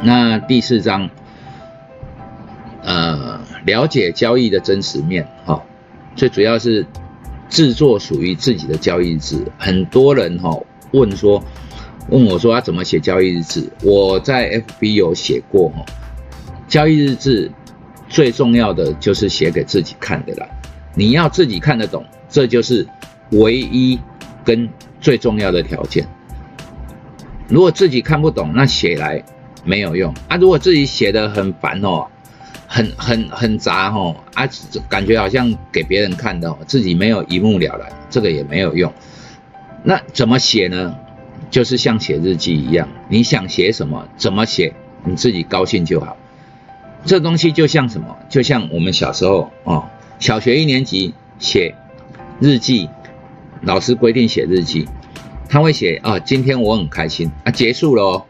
那第四章，呃，了解交易的真实面，哈，最主要是制作属于自己的交易日志。很多人哈问说，问我说要怎么写交易日志？我在 FB 有写过哈，交易日志最重要的就是写给自己看的啦，你要自己看得懂，这就是唯一跟最重要的条件。如果自己看不懂，那写来。没有用啊！如果自己写的很烦哦，很很很杂哦啊，感觉好像给别人看的，自己没有一目了然，这个也没有用。那怎么写呢？就是像写日记一样，你想写什么，怎么写，你自己高兴就好。这东西就像什么？就像我们小时候哦，小学一年级写日记，老师规定写日记，他会写啊，今天我很开心啊，结束了哦。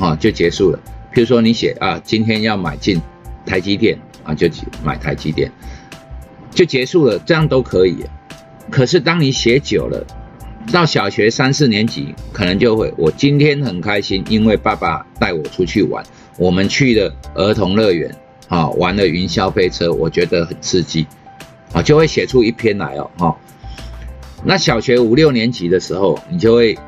啊，就结束了。譬如说，你写啊，今天要买进台积电啊，就买台积电，就结束了，这样都可以。可是当你写久了，到小学三四年级，可能就会，我今天很开心，因为爸爸带我出去玩，我们去了儿童乐园啊，玩了云霄飞车，我觉得很刺激啊，就会写出一篇来哦。哈，那小学五六年级的时候，你就会。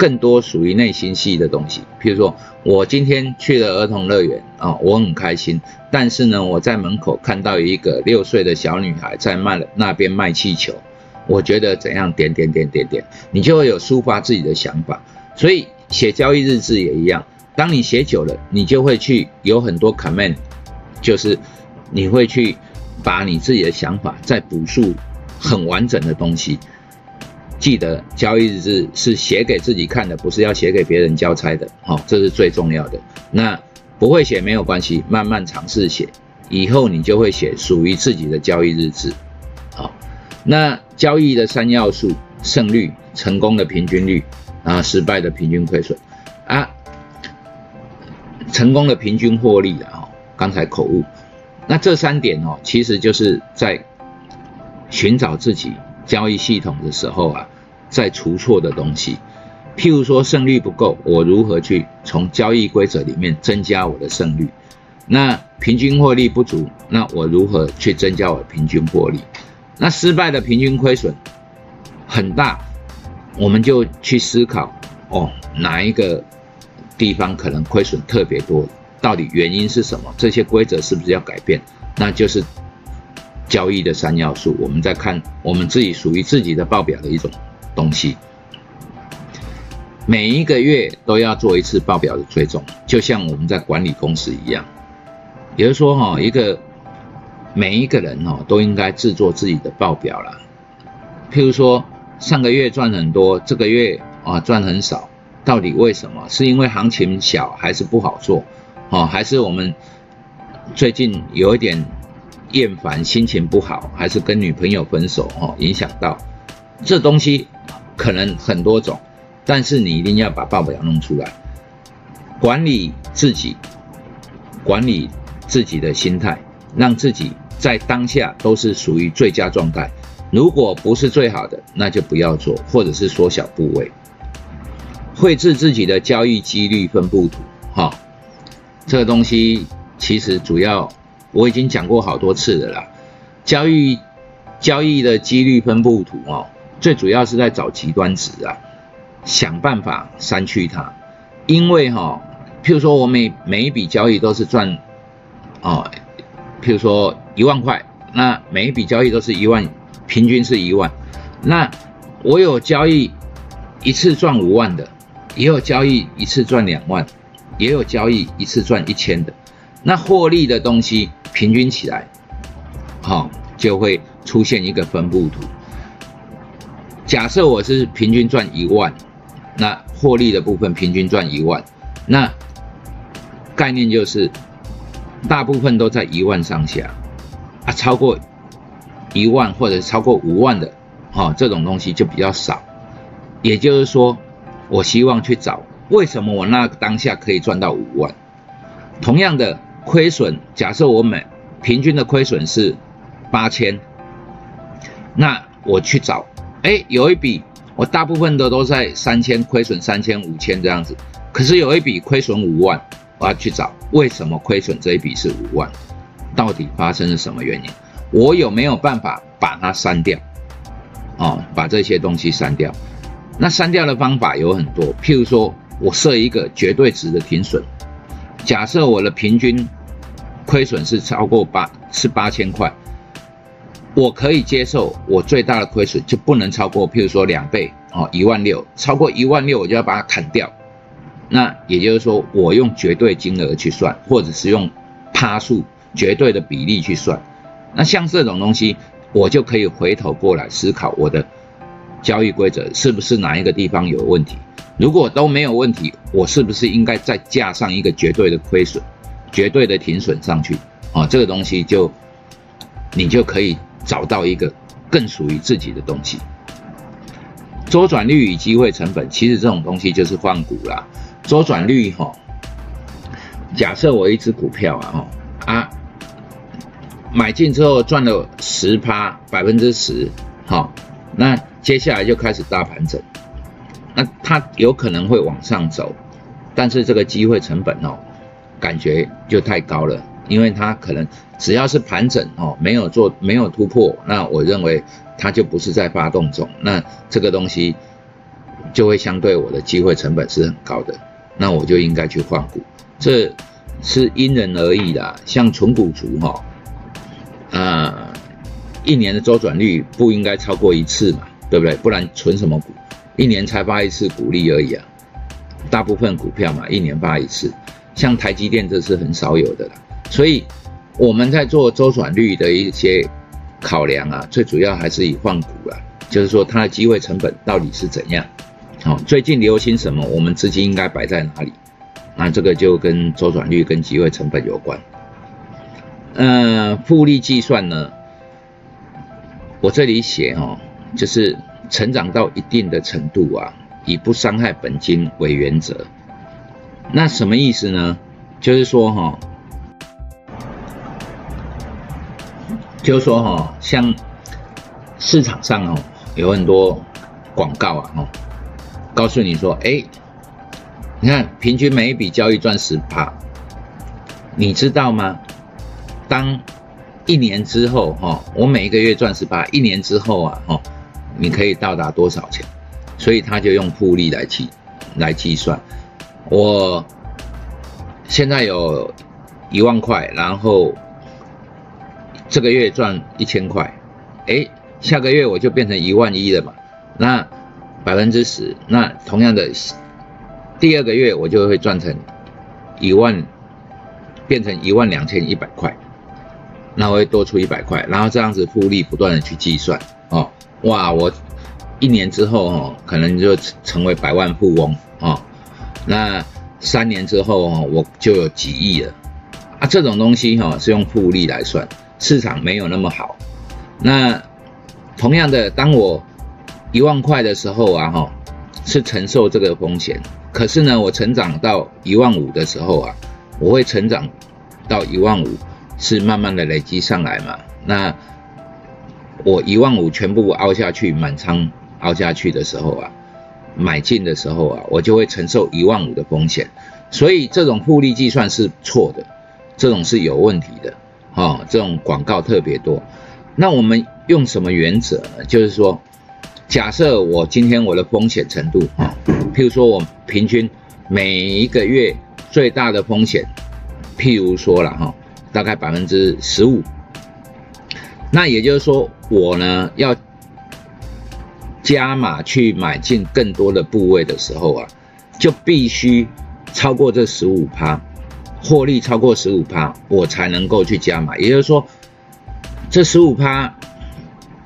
更多属于内心戏的东西，譬如说，我今天去了儿童乐园啊，我很开心。但是呢，我在门口看到一个六岁的小女孩在卖那边卖气球，我觉得怎样？点点点点点，你就会有抒发自己的想法。所以写交易日志也一样，当你写久了，你就会去有很多 comment，就是你会去把你自己的想法再补述很完整的东西。记得交易日志是写给自己看的，不是要写给别人交差的。好，这是最重要的。那不会写没有关系，慢慢尝试写，以后你就会写属于自己的交易日志。好，那交易的三要素：胜率、成功的平均率啊，失败的平均亏损啊，成功的平均获利的哈。刚才口误。那这三点哦，其实就是在寻找自己。交易系统的时候啊，在除错的东西，譬如说胜率不够，我如何去从交易规则里面增加我的胜率？那平均获利不足，那我如何去增加我平均获利？那失败的平均亏损很大，我们就去思考哦，哪一个地方可能亏损特别多？到底原因是什么？这些规则是不是要改变？那就是。交易的三要素，我们在看我们自己属于自己的报表的一种东西。每一个月都要做一次报表的追踪，就像我们在管理公司一样。也就是说，哈，一个每一个人哦都应该制作自己的报表了。譬如说，上个月赚很多，这个月啊赚很少，到底为什么？是因为行情小，还是不好做？哦，还是我们最近有一点？厌烦、心情不好，还是跟女朋友分手哦，影响到这东西可能很多种，但是你一定要把报表弄出来，管理自己，管理自己的心态，让自己在当下都是属于最佳状态。如果不是最好的，那就不要做，或者是缩小部位，绘制自己的交易几率分布图。哈，这个东西其实主要。我已经讲过好多次的啦，交易交易的几率分布图哦，最主要是在找极端值啊，想办法删去它，因为哈，譬如说我每每一笔交易都是赚哦，譬如说一万块，那每一笔交易都是一万，平均是一万，那我有交易一次赚五万的，也有交易一次赚两万，也有交易一次赚一千的，那获利的东西。平均起来，好，就会出现一个分布图。假设我是平均赚一万，那获利的部分平均赚一万，那概念就是大部分都在一万上下啊，超过一万或者超过五万的，哈，这种东西就比较少。也就是说，我希望去找为什么我那当下可以赚到五万，同样的。亏损，假设我每平均的亏损是八千，那我去找，哎，有一笔我大部分的都在三千亏损三千五千这样子，可是有一笔亏损五万，我要去找为什么亏损这一笔是五万，到底发生了什么原因？我有没有办法把它删掉？哦，把这些东西删掉。那删掉的方法有很多，譬如说我设一个绝对值的停损，假设我的平均亏损是超过八是八千块，我可以接受，我最大的亏损就不能超过譬如说两倍哦，一万六，超过一万六我就要把它砍掉。那也就是说，我用绝对金额去算，或者是用趴数绝对的比例去算。那像这种东西，我就可以回头过来思考我的交易规则是不是哪一个地方有问题。如果都没有问题，我是不是应该再加上一个绝对的亏损、绝对的停损上去？啊，这个东西就你就可以找到一个更属于自己的东西。周转率与机会成本，其实这种东西就是换股啦。周转率哈，假设我一只股票啊哈啊，买进之后赚了十趴百分之十，好，那接下来就开始大盘整，那它有可能会往上走，但是这个机会成本哦，感觉就太高了，因为它可能只要是盘整哦，没有做没有突破，那我认为它就不是在发动中，那这个东西就会相对我的机会成本是很高的。那我就应该去换股，这是因人而异的。像纯股族哈，啊，一年的周转率不应该超过一次嘛，对不对？不然存什么股？一年才发一次股利而已啊。大部分股票嘛，一年发一次，像台积电这是很少有的了。所以我们在做周转率的一些考量啊，最主要还是以换股啊，就是说它的机会成本到底是怎样。好，最近流行什么？我们资金应该摆在哪里？那这个就跟周转率跟机会成本有关。呃，复利计算呢，我这里写哦，就是成长到一定的程度啊，以不伤害本金为原则。那什么意思呢？就是说哈，就是说哈，像市场上哦，有很多广告啊，哈。告诉你说，哎，你看平均每一笔交易赚十趴，你知道吗？当一年之后，哈，我每一个月赚十八，一年之后啊，哈，你可以到达多少钱？所以他就用复利来计来计算。我现在有一万块，然后这个月赚一千块，哎，下个月我就变成一万一了嘛？那。百分之十，那同样的，第二个月我就会赚成一万，变成一万两千一百块，那我会多出一百块，然后这样子复利不断的去计算，哦，哇，我一年之后哦，可能就成为百万富翁哦，那三年之后哦，我就有几亿了，啊，这种东西哈是用复利来算，市场没有那么好，那同样的，当我一万块的时候啊，哈，是承受这个风险。可是呢，我成长到一万五的时候啊，我会成长到一万五，是慢慢的累积上来嘛。那我一万五全部凹下去，满仓凹下去的时候啊，买进的时候啊，我就会承受一万五的风险。所以这种复利计算是错的，这种是有问题的，哈，这种广告特别多。那我们用什么原则？就是说。假设我今天我的风险程度啊，譬如说我平均每一个月最大的风险，譬如说了哈，大概百分之十五，那也就是说我呢要加码去买进更多的部位的时候啊，就必须超过这十五趴，获利超过十五趴，我才能够去加码。也就是说，这十五趴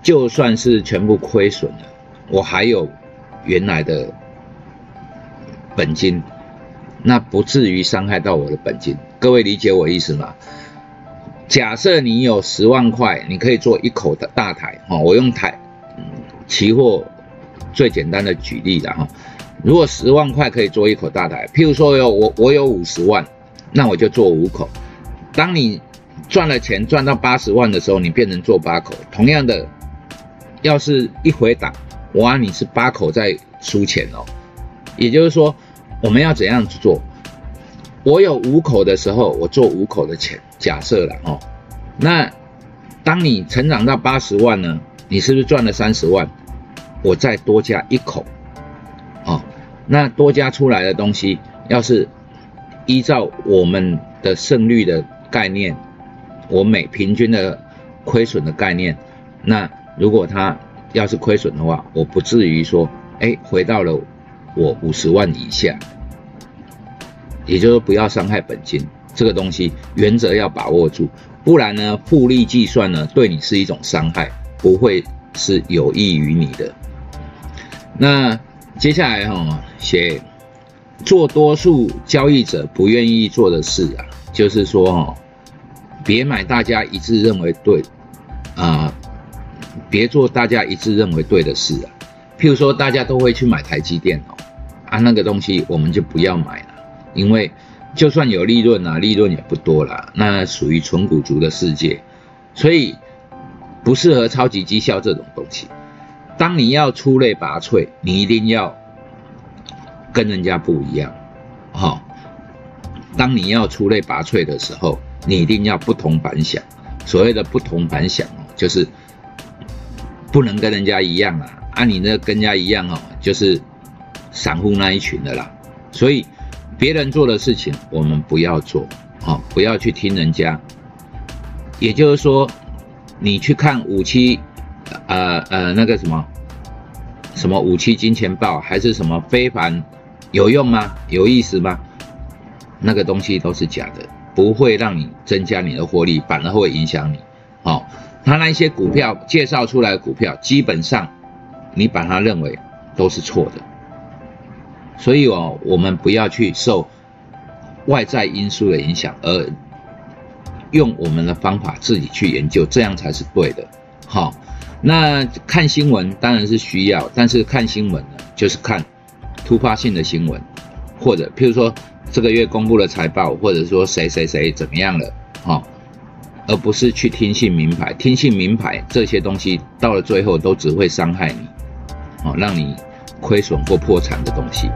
就算是全部亏损了。我还有原来的本金，那不至于伤害到我的本金。各位理解我意思吗？假设你有十万块，你可以做一口的大台哈。我用台期货最简单的举例了哈。如果十万块可以做一口大台，譬如说有我我有五十万，那我就做五口。当你赚了钱赚到八十万的时候，你变成做八口。同样的，要是一回档。哇，你是八口在输钱哦，也就是说，我们要怎样去做？我有五口的时候，我做五口的钱，假设了哦。那当你成长到八十万呢，你是不是赚了三十万？我再多加一口，哦，那多加出来的东西，要是依照我们的胜率的概念，我每平均的亏损的概念，那如果它要是亏损的话，我不至于说，哎，回到了我五十万以下。也就是说，不要伤害本金，这个东西原则要把握住，不然呢，复利计算呢，对你是一种伤害，不会是有益于你的。那接下来哈，写做多数交易者不愿意做的事啊，就是说哈，别买大家一致认为对啊，别做大家一致认为对的事啊。譬如说，大家都会去买台积电哦，啊，那个东西我们就不要买了。因为就算有利润啊，利润也不多啦，那属于纯股族的世界，所以不适合超级绩效这种东西。当你要出类拔萃，你一定要跟人家不一样，哈。当你要出类拔萃的时候，你一定要不同凡响。所谓的不同凡响哦，就是不能跟人家一样啊，啊，你那跟人家一样哦，就是散户那一群的啦，所以。别人做的事情，我们不要做，好，不要去听人家。也就是说，你去看五期，呃呃，那个什么，什么五期金钱豹，还是什么非凡，有用吗？有意思吗？那个东西都是假的，不会让你增加你的获利，反而会影响你。好，他那些股票介绍出来的股票，基本上你把它认为都是错的。所以哦，我们不要去受外在因素的影响，而用我们的方法自己去研究，这样才是对的。好，那看新闻当然是需要，但是看新闻呢，就是看突发性的新闻，或者譬如说这个月公布了财报，或者说谁谁谁怎么样了，好，而不是去听信名牌，听信名牌这些东西到了最后都只会伤害你，哦，让你亏损或破产的东西。